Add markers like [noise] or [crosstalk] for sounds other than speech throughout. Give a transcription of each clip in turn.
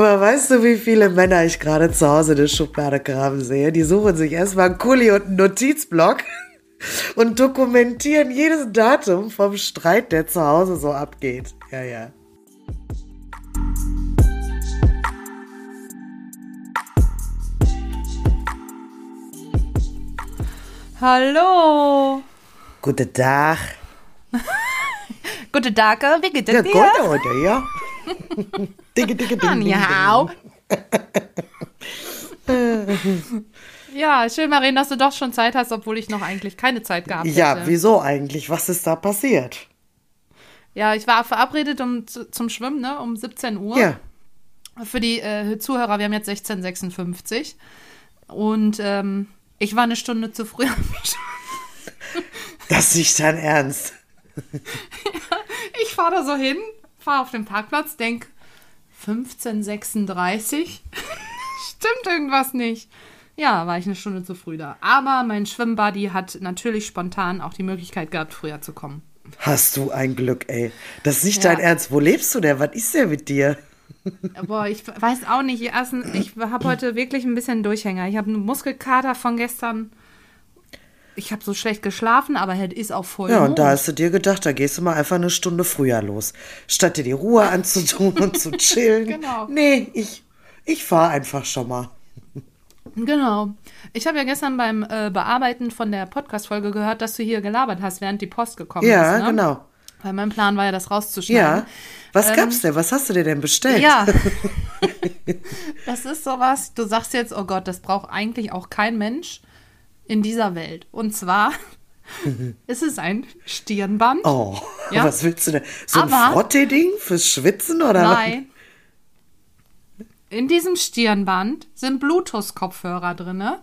Aber weißt du, wie viele Männer ich gerade zu Hause in der Schublade graben sehe? Die suchen sich erstmal einen Kuli und einen Notizblock [laughs] und dokumentieren jedes Datum vom Streit, der zu Hause so abgeht. Ja, ja. Hallo. Guten Tag. [laughs] Guten Tag, wie geht es Ja, dir? gut, oder? Ja. [laughs] Dicke, dicke, ding, ding, ding. [laughs] Ja, schön, Marien, dass du doch schon Zeit hast, obwohl ich noch eigentlich keine Zeit gehabt Ja, hätte. wieso eigentlich? Was ist da passiert? Ja, ich war verabredet um, zu, zum Schwimmen, ne, um 17 Uhr. Ja. Für die äh, Zuhörer, wir haben jetzt 16.56 und ähm, ich war eine Stunde zu früh. am. [laughs] Das ist nicht dein Ernst. Ich fahre da so hin, fahre auf den Parkplatz, denk 15.36 [laughs] Stimmt irgendwas nicht. Ja, war ich eine Stunde zu früh da. Aber mein Schwimmbuddy hat natürlich spontan auch die Möglichkeit gehabt, früher zu kommen. Hast du ein Glück, ey. Das ist nicht Ja. dein Ernst. Wo lebst du denn? Was ist denn mit dir? Boah, ich weiß auch nicht. Ich habe heute wirklich ein bisschen Durchhänger. Ich habe einen Muskelkater von gestern. Ich habe so schlecht geschlafen, aber es ist auch voll. Ja, und da hast du dir gedacht, da gehst du mal einfach eine Stunde früher los. Statt dir die Ruhe anzutun und zu [laughs] chillen. Genau. Nee, ich, ich fahre einfach schon mal. Genau. Ich habe ja gestern beim äh, Bearbeiten von der Podcast-Folge gehört, dass du hier gelabert hast, während die Post gekommen Ja, ist. Ne? genau. Weil mein Plan war ja, das rauszuschneiden. Ja. Was gab's denn? Was hast du dir denn bestellt? Ähm, Ja. [laughs] [laughs] das ist sowas, du sagst jetzt, oh Gott, das braucht eigentlich auch kein Mensch in dieser Welt. Und zwar [laughs] ist es ein Stirnband. Oh, Ja. was willst du denn? So ein Aber- Frottee-Ding fürs Schwitzen oder was? Nein. In diesem Stirnband sind Bluetooth-Kopfhörer drinne.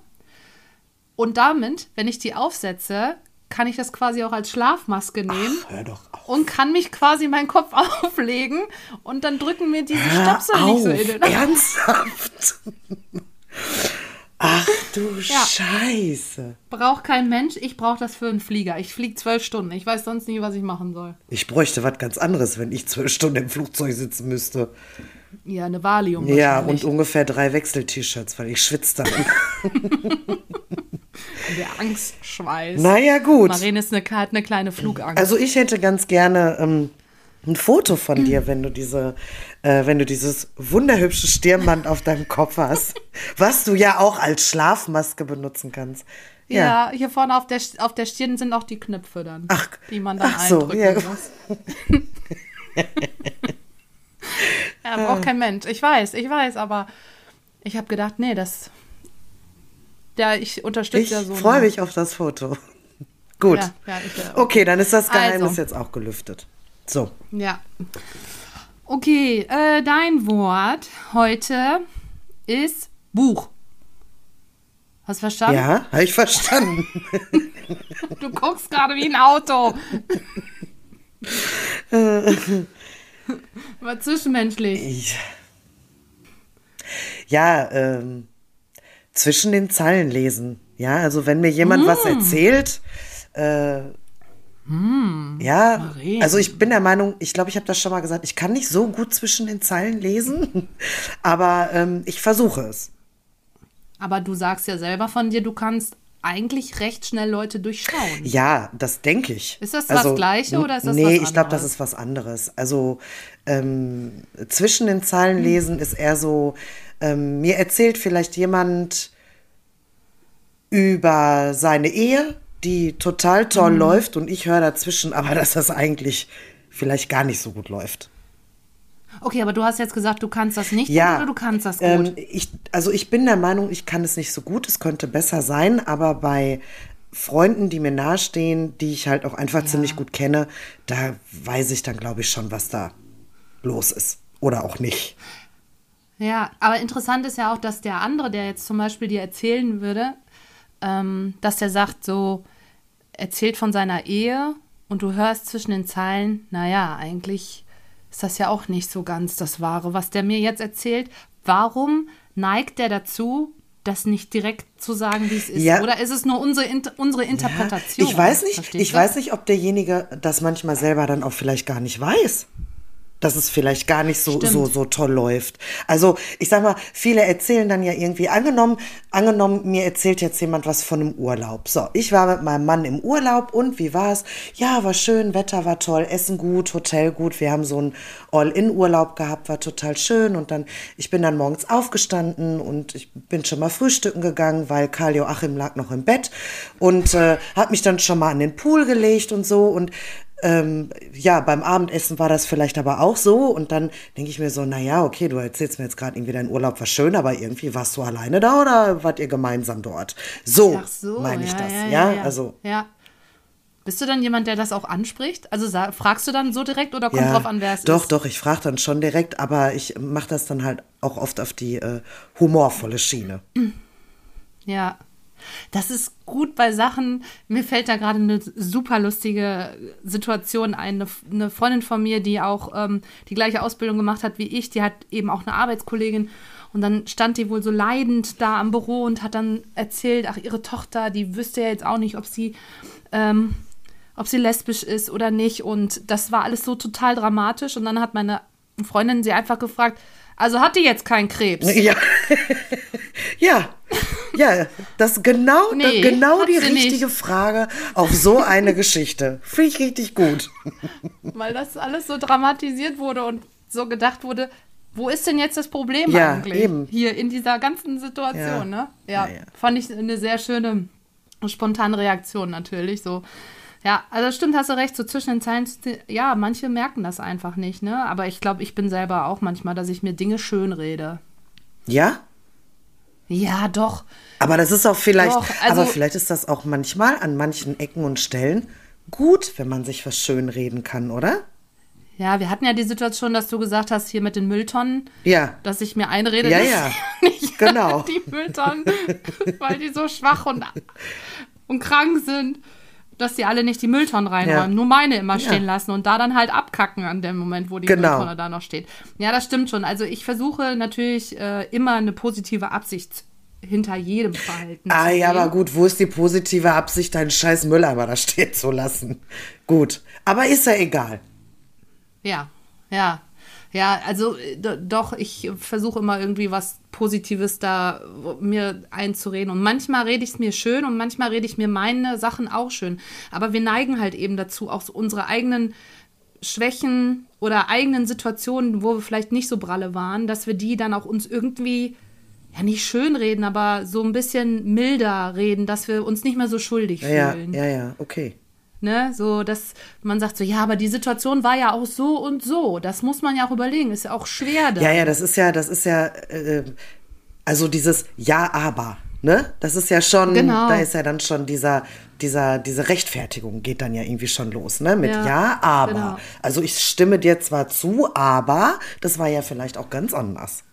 Und damit, wenn ich die aufsetze, kann ich das quasi auch als Schlafmaske nehmen Hör doch auf. und kann mich quasi meinen Kopf [laughs] auflegen und dann drücken mir diese Stöpsel nicht so in den Ernsthaft? [laughs] Du Ja. Scheiße. Braucht kein Mensch, ich brauche das für einen Flieger. Ich fliege zwölf Stunden. Ich weiß sonst nie, was ich machen soll. Ich bräuchte was ganz anderes, wenn ich zwölf Stunden im Flugzeug sitzen müsste. Ja, eine Valium. Ja, und ungefähr drei Wechsel-T-Shirts, weil ich schwitze dann. [laughs] der Angstschweiß. naja, gut. Marene ist eine, hat eine kleine Flugangst. Also ich hätte ganz gerne ähm, ein Foto von dir, wenn du diese, äh, wenn du dieses wunderhübsche Stirnband auf deinem Kopf hast, was du ja auch als Schlafmaske benutzen kannst. Ja, hier vorne auf der, auf der Stirn sind auch die Knöpfe dann, Ach, die man dann ach so, eindrücken ja. muss. [laughs] ja, braucht kein Mensch. Ich weiß, ich weiß, aber ich habe gedacht, nee, das. Ja, ich unterstütze Ich ja so. freue eine- mich auf das Foto. [laughs] Gut. Ja, ja, ich, äh, Okay, dann ist das Geheimnis Also. jetzt auch gelüftet. So. Ja. Okay, äh, dein Wort heute ist Buch. Hast du verstanden? Ja, habe ich verstanden. [laughs] Du guckst gerade wie ein Auto. [laughs] War zwischenmenschlich. Ich, ja, ähm, zwischen den Zeilen lesen. Ja, also wenn mir jemand was Mm. erzählt, äh, ja, Marien. also ich bin der Meinung, ich glaube, ich habe das schon mal gesagt, ich kann nicht so gut zwischen den Zeilen lesen, [laughs] aber ähm, ich versuche es. Aber du sagst ja selber von dir, du kannst eigentlich recht schnell Leute durchschauen. Ja, das denke ich. Ist das das Gleiche oder ist das nee, was ich glaube, das anderes? ist was anderes. Also ähm, zwischen den Zeilen lesen ist eher so, ähm, mir erzählt vielleicht jemand über seine Ehe, die total toll Mhm. läuft und ich höre dazwischen, aber [laughs] dass das eigentlich vielleicht gar nicht so gut läuft. Okay, aber du hast jetzt gesagt, du kannst das nicht Ja, oder du kannst das gut. Ähm, ich, also ich bin der Meinung, ich kann es nicht so gut, es könnte besser sein, aber bei Freunden, die mir nahestehen, die ich halt auch einfach ziemlich gut kenne, da weiß ich dann, glaube ich, schon, was da los ist. Oder auch nicht. Ja, aber interessant ist ja auch, dass der andere, der jetzt zum Beispiel dir erzählen würde, ähm, dass der sagt so, erzählt von seiner Ehe und du hörst zwischen den Zeilen, naja, eigentlich ist das ja auch nicht so ganz das Wahre, was der mir jetzt erzählt. Warum neigt der dazu, das nicht direkt zu sagen, wie es ist? Ja. Oder ist es nur unsere, unsere Interpretation? Ich weiß nicht, ich weiß nicht, ob derjenige das manchmal selber dann auch vielleicht gar nicht weiß. Dass es vielleicht gar nicht so, so, so toll läuft. Also, ich sag mal, viele erzählen dann ja irgendwie, angenommen, angenommen, mir erzählt jetzt jemand was von einem Urlaub. So, ich war mit meinem Mann im Urlaub und wie war's? Ja, war schön, Wetter war toll, Essen gut, Hotel gut. Wir haben so einen All-In-Urlaub gehabt, war total schön. Und dann, ich bin dann morgens aufgestanden und ich bin schon mal frühstücken gegangen, weil Karl Joachim lag noch im Bett und äh, hat mich dann schon mal an den Pool gelegt und so. Und ähm, ja, beim Abendessen war das vielleicht aber auch so. Und dann denke ich mir so, na ja, okay, du erzählst mir jetzt gerade irgendwie dein Urlaub war schön, aber irgendwie warst du alleine da oder wart ihr gemeinsam dort? So, so meine ich ja, das, ja, ja, ja, Also. Ja. Bist du dann jemand, der das auch anspricht? Also fragst du dann so direkt oder kommt drauf an, wer es doch, ist? Doch, doch, ich frage dann schon direkt, aber ich mache das dann halt auch oft auf die äh, humorvolle Schiene. Ja. Das ist gut bei Sachen. Mir fällt da gerade eine super lustige Situation ein. Eine, eine Freundin von mir, die auch ähm, die gleiche Ausbildung gemacht hat wie ich, die hat eben auch eine Arbeitskollegin. Und dann stand die wohl so leidend da am Büro und hat dann erzählt, ach, ihre Tochter, die wüsste ja jetzt auch nicht, ob sie, ähm, ob sie lesbisch ist oder nicht. Und das war alles so total dramatisch. Und dann hat meine Freundin sie einfach gefragt, also hat die jetzt keinen Krebs? Ja. [laughs] ja. Ja, das genau, Nee, das, genau die richtige nicht. Frage auf so eine Geschichte. Finde ich richtig gut. [laughs] Weil das alles so dramatisiert wurde und so gedacht wurde, wo ist denn jetzt das Problem Ja, eigentlich? eben. Hier in dieser ganzen Situation, Ja. ne? Ja, Ja, ja. fand ich eine sehr schöne, spontane Reaktion natürlich. So, ja, also stimmt, hast du recht, so zwischen den Zeilen, ja, manche merken das einfach nicht, ne? Aber ich glaube, ich bin selber auch manchmal, dass ich mir Dinge schön rede. Ja? Ja, doch. Aber das ist auch vielleicht, Doch, also- aber vielleicht ist das auch manchmal an manchen Ecken und Stellen gut, wenn man sich was schön reden kann, oder? Ja, wir hatten ja die Situation, dass du gesagt hast, hier mit den Mülltonnen, Ja. dass ich mir einrede, Ja, dass [laughs] ja. nicht Genau. die Mülltonnen, [laughs] weil die so schwach und, und krank sind, dass die alle nicht die Mülltonnen reinräumen, Ja. nur meine immer Ja. stehen lassen und da dann halt abkacken an dem Moment, wo die Genau. Mülltonne da noch steht. Ja, das stimmt schon. Also ich versuche natürlich äh, immer eine positive Absicht hinter jedem Verhalten Ah ja, aber gut, wo ist die positive Absicht, deinen scheiß Mülleimer da stehen zu lassen? Gut, aber ist ja egal. Ja, ja. Ja, also äh, do- doch, ich versuche immer irgendwie was Positives da mir einzureden. Und manchmal rede ich es mir schön und manchmal rede ich mir meine Sachen auch schön. Aber wir neigen halt eben dazu, auch so unsere eigenen Schwächen oder eigenen Situationen, wo wir vielleicht nicht so bralle waren, dass wir die dann auch uns irgendwie, ja nicht schön reden, aber so ein bisschen milder reden, dass wir uns nicht mehr so schuldig Ja, ja, fühlen. ja, ja, okay. Ne, so, dass man sagt so, ja, aber die Situation war ja auch so und so. Das muss man ja auch überlegen. Ist ja auch schwer da. Ja, ja, das ist ja, das ist ja, äh, also dieses Ja, aber, ne? Das ist ja schon, Genau. da ist ja dann schon dieser, dieser, diese Rechtfertigung geht dann ja irgendwie schon los, ne? Mit Ja, Ja, aber. genau. Also ich stimme dir zwar zu, aber das war ja vielleicht auch ganz anders.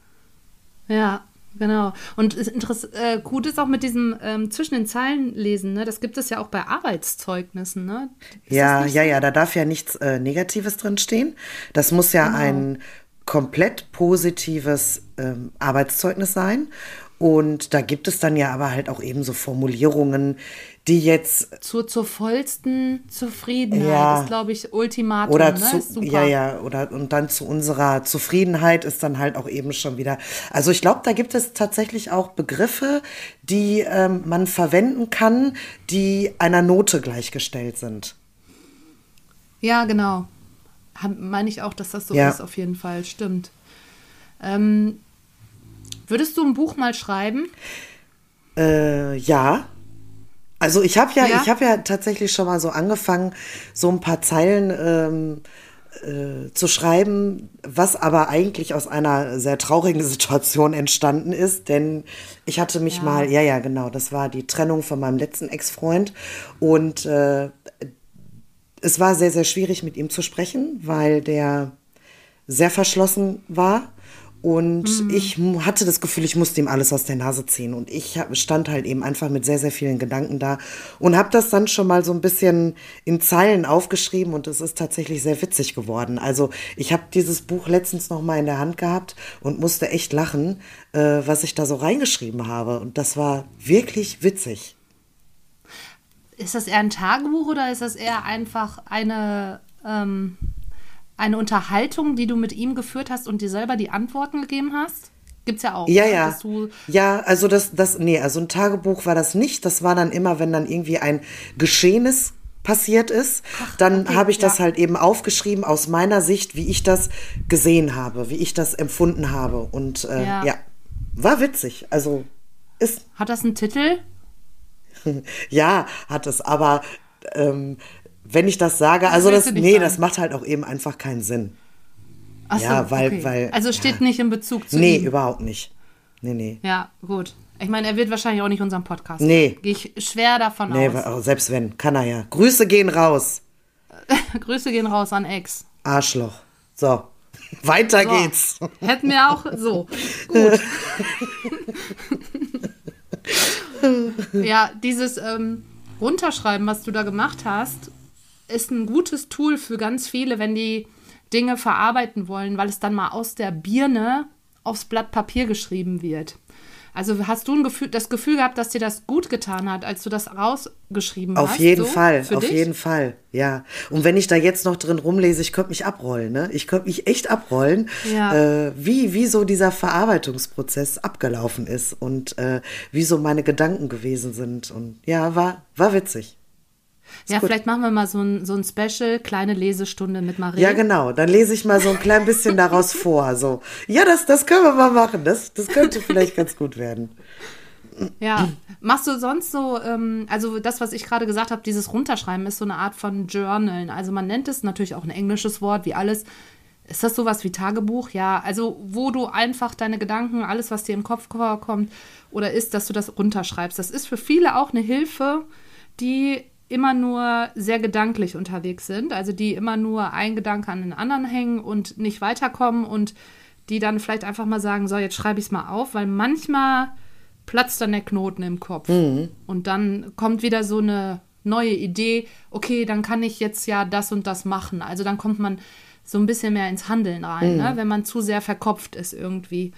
Ja, genau. Und äh, gut ist auch mit diesem ähm, zwischen den Zeilen lesen, ne? Das gibt es ja auch bei Arbeitszeugnissen, ne? Ist ja, ja, so? ja, da darf ja nichts äh, Negatives drin stehen. Das muss ja Genau. ein komplett positives ähm, Arbeitszeugnis sein. Und da gibt es dann ja aber halt auch eben so Formulierungen, die jetzt Zur, zur vollsten Zufriedenheit Ja. ist, glaube ich, Ultimatum, oder ne? zu, super. ja, ja, oder und dann zu unserer Zufriedenheit ist dann halt auch eben schon wieder. Also ich glaube, da gibt es tatsächlich auch Begriffe, die ähm, man verwenden kann, die einer Note gleichgestellt sind. Ja, genau. Meine ich auch, dass das so Ja. ist, auf jeden Fall. Stimmt. Ähm, würdest du ein Buch mal schreiben? Äh, ja. Also ich habe ja, Ja? ich habe ja tatsächlich schon mal so angefangen, so ein paar Zeilen ähm, äh, zu schreiben, was aber eigentlich aus einer sehr traurigen [laughs] Situation entstanden ist, denn ich hatte mich Ja. mal, ja, ja, genau, das war die Trennung von meinem letzten Ex-Freund und äh, es war sehr, sehr schwierig mit ihm zu sprechen, weil der sehr verschlossen war. Und ich mu- hatte das Gefühl, ich musste ihm alles aus der Nase ziehen. Und ich stand halt eben einfach mit sehr, sehr vielen Gedanken da und habe das dann schon mal so ein bisschen in Zeilen aufgeschrieben und es ist tatsächlich sehr witzig geworden. Also ich habe dieses Buch letztens noch mal in der Hand gehabt und musste echt lachen, äh, was ich da so reingeschrieben habe. Und das war wirklich witzig. Ist das eher ein Tagebuch oder ist das eher einfach eine, ähm, eine Unterhaltung, die du mit ihm geführt hast und dir selber die Antworten gegeben hast? Gibt's ja auch. Ja, ne? ja. Ja, also das, das, nee, also ein Tagebuch war das nicht. Das war dann immer, wenn dann irgendwie ein Geschehenes passiert ist, dann okay, habe ich das ja. halt eben aufgeschrieben aus meiner Sicht, wie ich das gesehen habe, wie ich das empfunden habe. Und äh, Ja. ja. war witzig. Also ist, hat das einen Titel? [laughs] ja, hat es, aber ähm, wenn ich das sage, also das, nicht nee, sagen. das macht halt auch eben einfach keinen Sinn. Ach so, Ja, weil- okay. weil- Also steht nicht in Bezug zu Nee, ihm. überhaupt nicht. Nee, nee. Ja, gut. Ich meine, er wird wahrscheinlich auch nicht unseren Podcast. Nee. Gehe ich schwer davon Nee, aus. wa- selbst wenn, kann er ja. Grüße gehen raus. [laughs] Grüße gehen raus an Ex. Arschloch. So, [laughs] weiter So. geht's. Hätten wir auch so. [laughs] Gut. ja, dieses ähm, Runterschreiben, was du da gemacht hast, ist ein gutes Tool für ganz viele, wenn die Dinge verarbeiten wollen, weil es dann mal aus der Birne aufs Blatt Papier geschrieben wird. Also hast du ein Gefühl, das Gefühl gehabt, dass dir das gut getan hat, als du das rausgeschrieben hast? Auf jeden so, Fall, auf dich? jeden Fall, ja. Und wenn ich da jetzt noch drin rumlese, ich könnte mich abrollen, ne? Ich könnte mich echt abrollen, Ja. äh, wie, wie so dieser Verarbeitungsprozess abgelaufen ist und äh, wie so meine Gedanken gewesen sind. Und ja, war, war witzig. Ja, gut. vielleicht machen wir mal so ein, so ein Special, kleine Lesestunde mit Marie. Ja, genau. Dann lese ich mal so ein klein bisschen daraus [laughs] vor. So, ja, das, das können wir mal machen. Das, das könnte vielleicht ganz gut werden. Ja. Machst du sonst so, ähm, also das, was ich gerade gesagt habe, dieses Runterschreiben ist so eine Art von Journalen. Also man nennt es natürlich auch ein englisches Wort, wie alles. Ist das sowas wie Tagebuch? Ja, also wo du einfach deine Gedanken, alles, was dir im Kopf vorkommt oder ist, dass du das runterschreibst. Das ist für viele auch eine Hilfe, die immer nur sehr gedanklich unterwegs sind, also die immer nur ein Gedanke an den anderen hängen und nicht weiterkommen und die dann vielleicht einfach mal sagen, so, jetzt schreibe ich es mal auf, weil manchmal platzt dann der Knoten im Kopf. Und dann kommt wieder so eine neue Idee, okay, dann kann ich jetzt ja das und das machen. Also dann kommt man so ein bisschen mehr ins Handeln rein, ne? wenn man zu sehr verkopft ist irgendwie.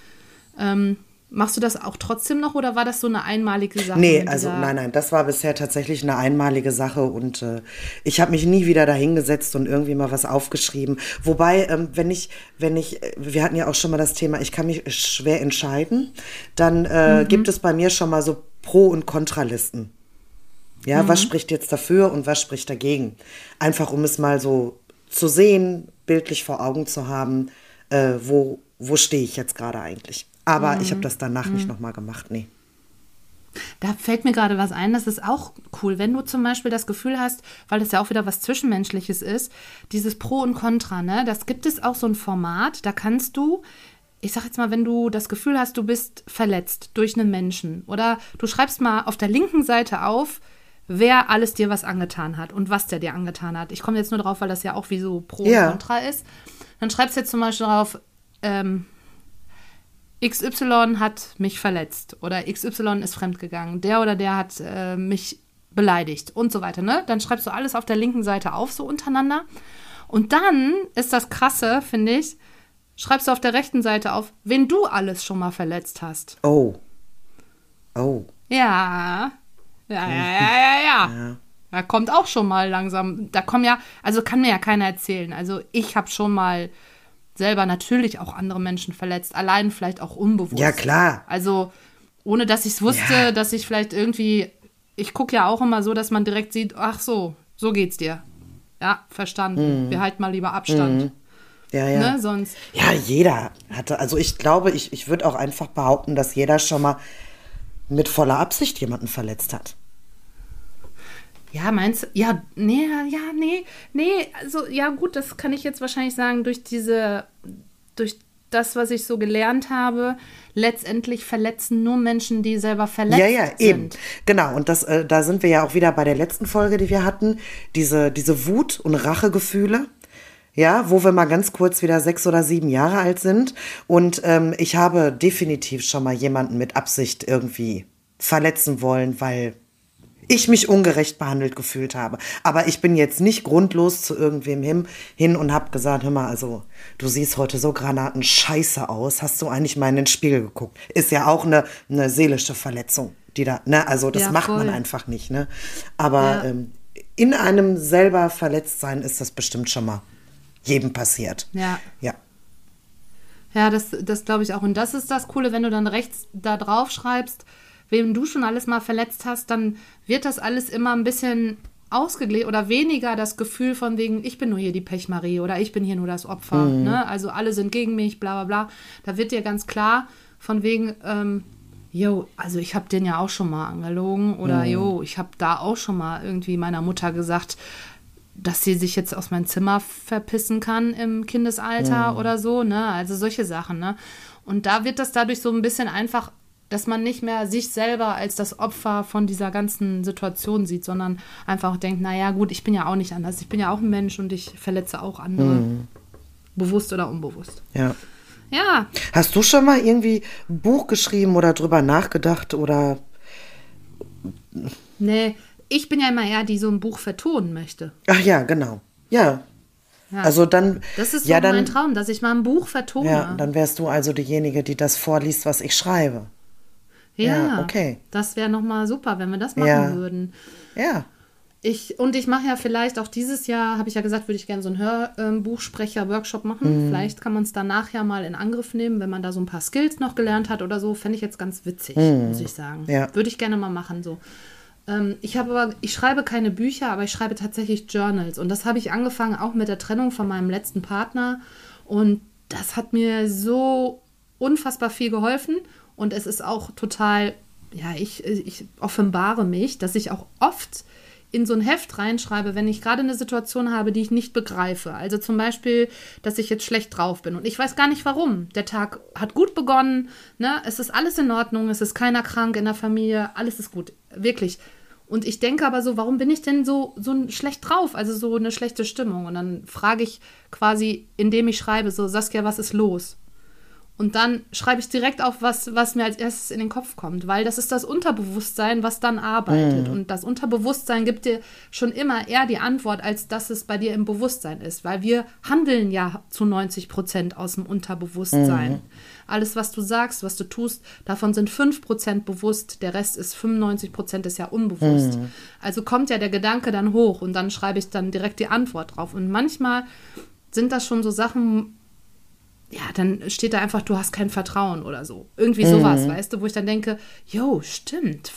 Ähm, machst du das auch trotzdem noch oder war das so eine einmalige Sache? Nee, also nein, nein, das war bisher tatsächlich eine einmalige Sache und äh, ich habe mich nie wieder dahingesetzt und irgendwie mal was aufgeschrieben. Wobei, ähm, wenn ich, wenn ich, äh, wir hatten ja auch schon mal das Thema, ich kann mich schwer entscheiden, dann äh, Mhm. gibt es bei mir schon mal so Pro- und Kontralisten. Ja, Mhm. was spricht jetzt dafür und was spricht dagegen? Einfach um es mal so zu sehen, bildlich vor Augen zu haben, äh, wo, wo stehe ich jetzt gerade eigentlich. Aber Mhm. ich habe das danach nicht nochmal gemacht, nee. Da fällt mir gerade was ein, das ist auch cool, wenn du zum Beispiel das Gefühl hast, weil das ja auch wieder was Zwischenmenschliches ist, dieses Pro und Contra, ne? Das gibt es auch so ein Format, da kannst du, ich sag jetzt mal, wenn du das Gefühl hast, du bist verletzt durch einen Menschen oder du schreibst mal auf der linken Seite auf, wer alles dir was angetan hat und was der dir angetan hat. Ich komme jetzt nur drauf, weil das ja auch wie so Pro Ja. und Contra ist. Dann schreibst du jetzt zum Beispiel drauf, ähm, XY hat mich verletzt oder XY ist fremdgegangen, der oder der hat äh, mich beleidigt und so weiter, ne? Dann schreibst du alles auf der linken Seite auf, so untereinander. Und dann ist das Krasse, finde ich, schreibst du auf der rechten Seite auf, wen du alles schon mal verletzt hast. Oh. Oh. Ja. Ja, ja, ja, ja, ja. Da kommt auch schon mal langsam, da kommen ja, also kann mir ja keiner erzählen. Also ich habe schon mal selber natürlich auch andere Menschen verletzt, allein vielleicht auch unbewusst. Ja, klar. Also ohne dass ich es wusste, Ja. dass ich vielleicht irgendwie, ich gucke ja auch immer so, dass man direkt sieht, ach so, so geht's dir. Ja, verstanden. Wir halten mal lieber Abstand. Ja, ja. Ne, sonst. Ja, jeder hatte, also ich glaube, ich, ich würde auch einfach behaupten, dass jeder schon mal mit voller Absicht jemanden verletzt hat. Ja, meinst du? Ja, nee, ja, nee, nee, also ja gut, das kann ich jetzt wahrscheinlich sagen, durch diese, durch das, was ich so gelernt habe, letztendlich verletzen nur Menschen, die selber verletzt Ja, ja, sind. eben. Genau, und das, äh, da sind wir ja auch wieder bei der letzten Folge, die wir hatten, diese, diese Wut und Rachegefühle. Ja, wo wir mal ganz kurz wieder sechs oder sieben Jahre alt sind. Und ähm, ich habe definitiv schon mal jemanden mit Absicht irgendwie verletzen wollen, weil ich mich ungerecht behandelt gefühlt habe. Aber ich bin jetzt nicht grundlos zu irgendwem hin, hin und habe gesagt, hör mal, also du siehst heute so granatenscheiße aus. Hast du eigentlich mal in den Spiegel geguckt? Ist ja auch eine, eine seelische Verletzung, die da, ne? Also das Ja, macht voll. man einfach nicht, ne? Aber Ja. ähm, in einem selber verletzt sein ist das bestimmt schon mal jedem passiert. Ja. Ja. Ja, das, das glaube ich auch. Und das ist das Coole, wenn du dann rechts da drauf schreibst, wem du schon alles mal verletzt hast, dann wird das alles immer ein bisschen ausgeglichen oder weniger das Gefühl von wegen, ich bin nur hier die Pechmarie oder ich bin hier nur das Opfer. Ne? Also alle sind gegen mich, bla bla bla. Da wird dir ganz klar von wegen, ähm, jo, also ich habe den ja auch schon mal angelogen oder jo, ich habe da auch schon mal irgendwie meiner Mutter gesagt, dass sie sich jetzt aus meinem Zimmer verpissen kann im Kindesalter oder so, ne? Also solche Sachen, ne? Und da wird das dadurch so ein bisschen einfach, dass man nicht mehr sich selber als das Opfer von dieser ganzen Situation sieht, sondern einfach denkt, naja, gut, ich bin ja auch nicht anders. Ich bin ja auch ein Mensch und ich verletze auch andere. Bewusst oder unbewusst. Ja. Ja, Hast du schon mal irgendwie ein Buch geschrieben oder drüber nachgedacht oder nee, ich bin ja immer eher, die so ein Buch vertonen möchte. Ach ja, genau. Ja. Ja. Also dann Das ist so ja, dann, mein Traum, dass ich mal ein Buch vertone. Ja, dann wärst du also diejenige, die das vorliest, was ich schreibe. Ja, okay. Das wäre nochmal super, wenn wir das machen Ja. würden. Ja. Ich, und ich mache ja vielleicht auch dieses Jahr, habe ich ja gesagt, würde ich gerne so einen Hörbuchsprecher-Workshop machen. Vielleicht kann man es danach ja mal in Angriff nehmen, wenn man da so ein paar Skills noch gelernt hat oder so. Fände ich jetzt ganz witzig, muss ich sagen. Ja. Würde ich gerne mal machen. So. Ähm, ich habe aber, ich schreibe keine Bücher, aber ich schreibe tatsächlich Journals. Und das habe ich angefangen auch mit der Trennung von meinem letzten Partner. Und das hat mir so unfassbar viel geholfen. Und es ist auch total, ja, ich, ich offenbare mich, dass ich auch oft in so ein Heft reinschreibe, wenn ich gerade eine Situation habe, die ich nicht begreife. Also zum Beispiel, dass ich jetzt schlecht drauf bin und ich weiß gar nicht warum. Der Tag hat gut begonnen, ne? es ist alles in Ordnung, es ist keiner krank in der Familie, alles ist gut, wirklich. Und ich denke aber so, warum bin ich denn so, so schlecht drauf, also so eine schlechte Stimmung? Und dann frage ich quasi, indem ich schreibe, so Saskia, was ist los? Und dann schreibe ich direkt auf, was, was mir als erstes in den Kopf kommt, weil das ist das Unterbewusstsein, was dann arbeitet. Und das Unterbewusstsein gibt dir schon immer eher die Antwort, als dass es bei dir im Bewusstsein ist, weil wir handeln ja zu 90 Prozent aus dem Unterbewusstsein. Alles, was du sagst, was du tust, davon sind 5 Prozent bewusst, der Rest ist 95 Prozent ist ja unbewusst. Also kommt ja der Gedanke dann hoch und dann schreibe ich dann direkt die Antwort drauf. Und manchmal sind das schon so Sachen, ja, dann steht da einfach, du hast kein Vertrauen oder so. Irgendwie sowas, weißt du, wo ich dann denke, jo, stimmt.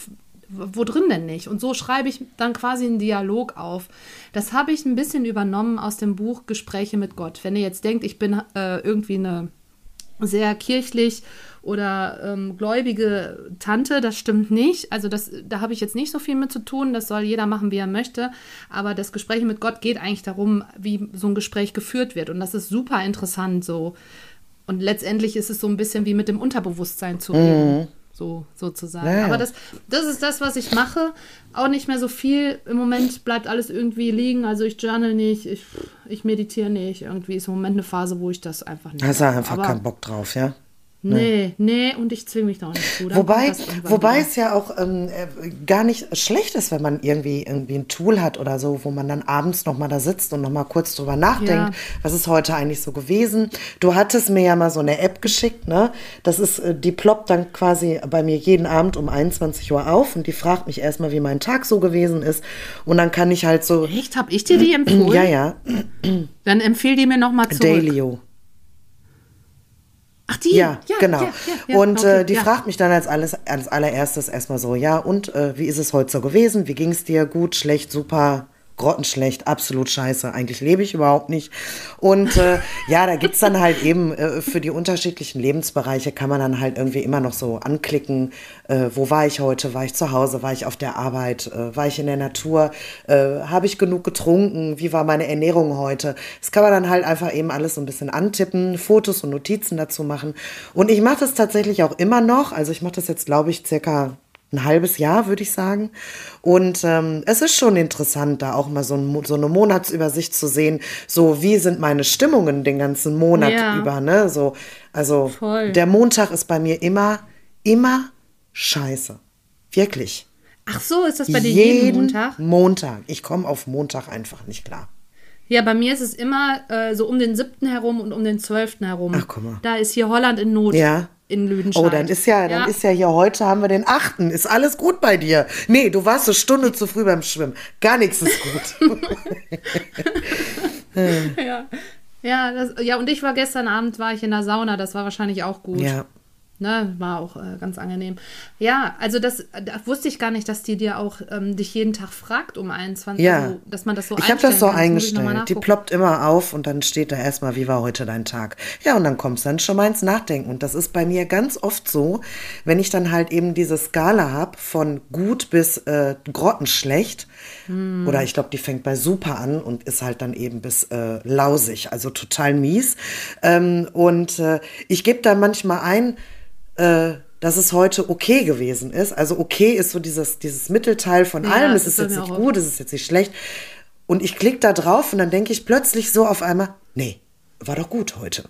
Wo drin denn nicht? Und so schreibe ich dann quasi einen Dialog auf. Das habe ich ein bisschen übernommen aus dem Buch Gespräche mit Gott. Wenn ihr jetzt denkt, ich bin äh, irgendwie eine sehr kirchlich oder ähm, gläubige Tante, das stimmt nicht. Also das, da habe ich jetzt nicht so viel mit zu tun. Das soll jeder machen, wie er möchte. Aber das Gespräch mit Gott geht eigentlich darum, wie so ein Gespräch geführt wird. Und das ist super interessant so. Und letztendlich ist es so ein bisschen wie mit dem Unterbewusstsein zu reden. So, sozusagen. Ja. Aber das, das ist das, was ich mache. Auch nicht mehr so viel. Im Moment bleibt alles irgendwie liegen. Also ich journal nicht, ich, ich meditiere nicht. Irgendwie ist im Moment eine Phase, wo ich das einfach nicht Hast du mache. einfach Aber- keinen Bock drauf, ja? Nee, nee, und ich zwinge mich da auch nicht zu. Dann Wobei, wobei wieder. es ja auch ähm, äh, gar nicht schlecht ist, wenn man irgendwie, irgendwie ein Tool hat oder so, wo man dann abends nochmal da sitzt und nochmal kurz drüber nachdenkt, Ja. was ist heute eigentlich so gewesen. Du hattest mir ja mal so eine App geschickt, ne? Das ist, äh, die ploppt dann quasi bei mir jeden Abend um 21 Uhr auf und die fragt mich erstmal, wie mein Tag so gewesen ist. Und dann kann ich halt so, Echt? Hab ich dir die [clears throat] empfohlen? ja, ja, Dann empfehl die mir nochmal zurück. Dailyo. Die? Ja, genau. ja, ja, ja, und okay, äh, die ja. fragt mich dann als, alles, als allererstes erstmal so, ja, und äh, wie ist es heute so gewesen? Wie ging es dir? Gut, schlecht, super, grottenschlecht, absolut scheiße. Eigentlich lebe ich überhaupt nicht. Und äh, ja, da gibt's dann halt eben äh, für die unterschiedlichen Lebensbereiche kann man dann halt irgendwie immer noch so anklicken, äh, wo war ich heute? War ich zu Hause? War ich auf der Arbeit? Äh, war ich in der Natur? Äh, Habe ich genug getrunken? Wie war meine Ernährung heute? Das kann man dann halt einfach eben alles so ein bisschen antippen, Fotos und Notizen dazu machen. Und ich mache das tatsächlich auch immer noch. Also ich mache das jetzt, glaube ich, circa ein halbes Jahr, würde ich sagen. Und ähm, es ist schon interessant, da auch mal so, ein, so eine Monatsübersicht zu sehen. So, wie sind meine Stimmungen den ganzen Monat Ja. über, ne? So, also Voll. der Montag ist bei mir immer, immer scheiße. Wirklich. Ach so, ist das bei dir jeden Montag? Montag. Ich komme auf Montag einfach nicht klar. Ja, bei mir ist es immer äh, so um den 7. herum und um den 12. herum. Ach, guck mal. Da ist hier Holland in Not. Ja. In Lüdenscheid. Oh, dann ist ja, dann ist ja hier heute haben wir den achten. Ist alles gut bei dir? Nee, du warst eine Stunde zu früh beim Schwimmen. Gar nichts ist gut. [laughs] ja. Ja, das, ja, und ich war gestern Abend, war ich in der Sauna, das war wahrscheinlich auch gut. Ja. Ne, war auch äh, ganz angenehm. Ja, also das, das wusste ich gar nicht, dass die dir auch ähm, dich jeden Tag fragt um 21 Ja. also, dass man das so Ich habe das so kann. eingestellt. Die ploppt immer auf und dann steht da erstmal, wie war heute dein Tag? Ja, und dann kommst du dann schon mal ins Nachdenken. Und das ist bei mir ganz oft so, wenn ich dann halt eben diese Skala habe von gut bis äh, grottenschlecht. Hm. Oder ich glaube, die fängt bei super an und ist halt dann eben bis äh, lausig, also total mies. Ähm, und äh, ich gebe da manchmal ein, äh, dass es heute okay gewesen ist. Also okay ist so dieses, dieses Mittelteil von Ja, allem. Es ist jetzt nicht gut, es ist jetzt nicht schlecht. Und ich klicke da drauf und dann denke ich plötzlich so auf einmal, nee, war doch gut heute.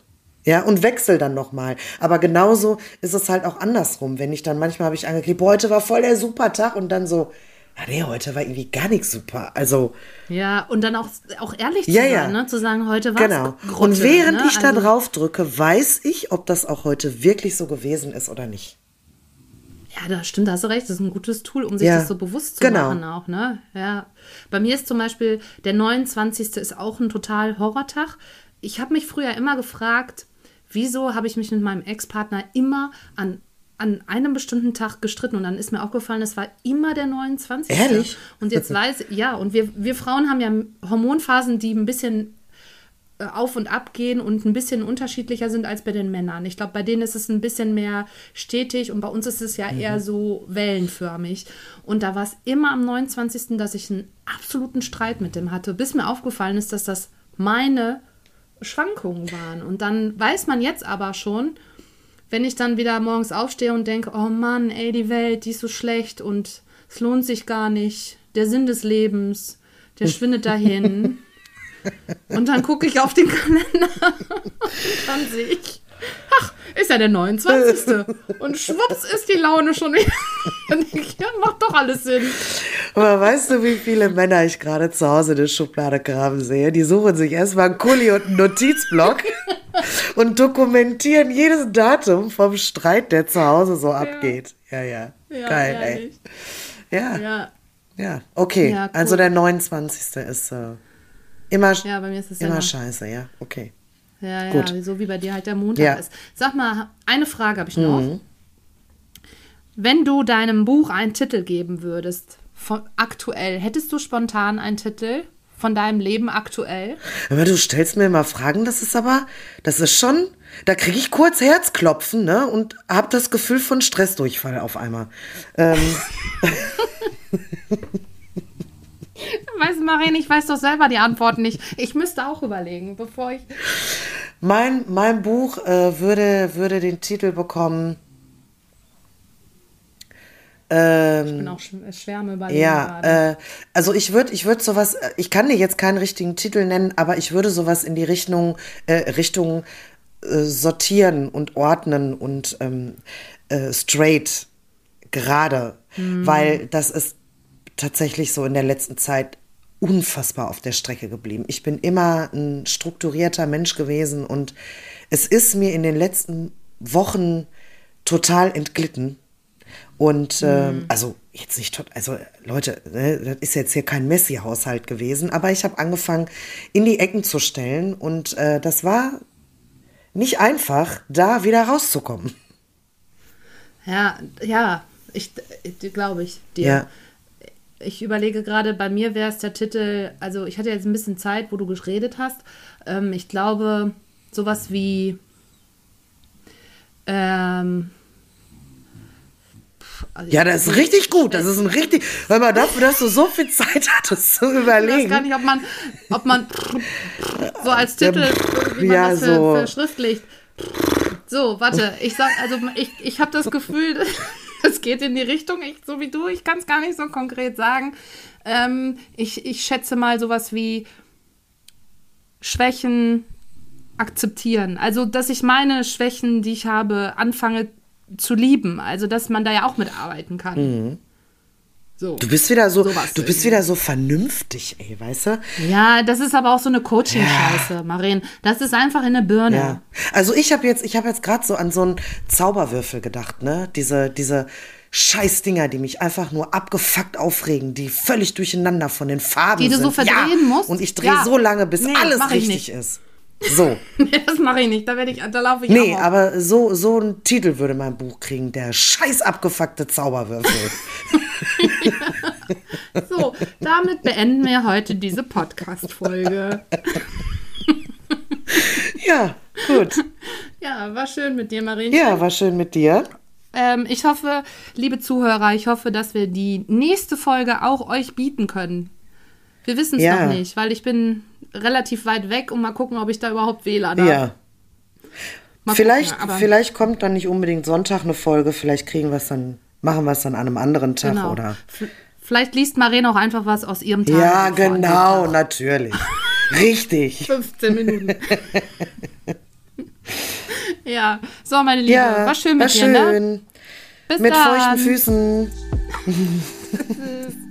Ja, und wechsel dann nochmal. Aber genauso ist es halt auch andersrum. Wenn ich dann manchmal habe ich angeklickt, boah, heute war voll der super Tag und dann so, ja, nee, heute war irgendwie gar nichts super. Also, Ja, und dann auch, auch ehrlich zu Ja, sein, ja. ne? zu sagen, heute war genau. es und während ne? ich da Also- drauf drücke, weiß ich, ob das auch heute wirklich so gewesen ist oder nicht. Ja, da stimmt, da hast du recht. Das ist ein gutes Tool, um sich Ja, das so bewusst zu genau. machen auch, ne? Ja. Bei mir ist zum Beispiel der 29. ist auch ein total Horrortag. Ich habe mich früher immer gefragt, wieso habe ich mich mit meinem Ex-Partner immer an an einem bestimmten Tag gestritten und dann ist mir aufgefallen, es war immer der 29. Ehrlich? Und jetzt weiß ja, und wir, wir Frauen haben ja Hormonphasen, die ein bisschen äh, auf und ab gehen und ein bisschen unterschiedlicher sind als bei den Männern. Ich glaube, bei denen ist es ein bisschen mehr stetig und bei uns ist es ja eher so wellenförmig. Und da war es immer am 29., dass ich einen absoluten Streit mit dem hatte, bis mir aufgefallen ist, dass das meine Schwankungen waren. Und dann weiß man jetzt aber schon, wenn ich dann wieder morgens aufstehe und denke, oh Mann, ey, die Welt, die ist so schlecht und es lohnt sich gar nicht. Der Sinn des Lebens, der [laughs] schwindet dahin. Und dann gucke ich auf den Kalender und dann sehe ich, ach, ist ja der 29. Und schwupps ist die Laune schon wieder. [laughs] Und ich, ja, macht doch alles Sinn. Aber weißt du, wie viele Männer ich gerade zu Hause in der Schublade graben sehe? Die suchen sich erstmal einen Kuli und einen Notizblock und dokumentieren jedes Datum vom Streit, der zu Hause so abgeht. Ja, ja. Ja, Geil, ey. ehrlich. Ja, ja. Ja, Okay, Ja, cool. also der 29. ist äh, immer, ja, bei mir ist es immer immer. scheiße, ja. Okay. Ja, ja, Gut. so wie bei dir halt der Montag Ja. ist. Sag mal, eine Frage habe ich noch. Wenn du deinem Buch einen Titel geben würdest, von aktuell, hättest du spontan einen Titel von deinem Leben aktuell? Aber du stellst mir immer Fragen, das ist aber, das ist schon, da kriege ich kurz Herzklopfen, ne? Und hab das Gefühl von Stressdurchfall auf einmal. Ähm, [laughs] Weißt du, Marien, ich weiß doch selber die Antwort nicht. Ich müsste auch überlegen, bevor ich. Mein, mein Buch äh, würde, würde den Titel bekommen. Ähm, Ich bin auch sch- schwärme überlegen ja, gerade. äh, also ich würde ich würd sowas, äh, ich kann dir jetzt keinen richtigen Titel nennen, aber ich würde sowas in die Richtung, äh, Richtung äh, sortieren und ordnen und ähm, äh, straight gerade, weil das ist tatsächlich so in der letzten Zeit unfassbar auf der Strecke geblieben. Ich bin immer ein strukturierter Mensch gewesen und es ist mir in den letzten Wochen total entglitten. Und ähm, also jetzt nicht, tot- also Leute, ne, das ist jetzt hier kein Messi-Haushalt gewesen, aber ich habe angefangen, in die Ecken zu stellen und äh, das war nicht einfach, da wieder rauszukommen. Ja, ja, ich, ich glaube ich dir. Ja. Ich überlege gerade, bei mir wäre es der Titel, also ich hatte jetzt ein bisschen Zeit, wo du geredet hast. Ähm, ich glaube, sowas wie ähm, also Ja, das ist richtig gut. Das ist ein richtig, weil man dafür, dass du so viel Zeit hattest zu Ich weiß überlegen. gar nicht, ob man, ob man so als Titel, wie man ja, das so. ver, verschriftlicht. So, warte, ich sag, also ich, ich habe das Gefühl, [laughs] es geht in die Richtung, ich, so wie du, ich kann es gar nicht so konkret sagen. Ähm, ich, ich schätze mal sowas wie Schwächen akzeptieren. Also, dass ich meine Schwächen, die ich habe, anfange zu lieben. Also, dass man da ja auch mitarbeiten kann. So. Mhm. Du bist wieder so, du bist wieder so vernünftig, ey, weißt du? Ja, das ist aber auch so eine Coaching-Scheiße, Maren. Das ist einfach in der Birne. Ja. Also ich habe jetzt, ich habe jetzt gerade so an so einen Zauberwürfel gedacht, ne? Diese, diese Scheißdinger, die mich einfach nur abgefuckt aufregen, die völlig durcheinander von den Farben Die du sind. so verdrehen ja. musst? Und ich drehe Ja. so lange, bis Nee, alles richtig ist. So. [laughs] nee, das mache ich nicht. Da, werde ich, da laufe ich Nee, aber so, so einen Titel würde mein Buch kriegen. Der scheiß abgefuckte Zauberwürfel. [laughs] So, damit beenden wir heute diese Podcast-Folge. [laughs] ja, gut. Ja, war schön mit dir, Marie. Ja, war schön mit dir. Ähm, ich hoffe, liebe Zuhörer, ich hoffe, dass wir die nächste Folge auch euch bieten können. Wir wissen es Ja. noch nicht, weil ich bin relativ weit weg und mal gucken, ob ich da überhaupt WLAN habe. Ja. Mal Vielleicht, gucken, vielleicht kommt dann nicht unbedingt Sonntag eine Folge. Vielleicht kriegen wir es dann, machen wir es dann an einem anderen Tag Genau. oder. Vielleicht liest Maren auch einfach was aus ihrem Tag. Ja, genau, natürlich. Richtig. [laughs] 15 Minuten. [laughs] ja, so, meine Liebe, Ja, war schön mit war dir, ne? schön. Bis Mit dann. feuchten Füßen. [laughs]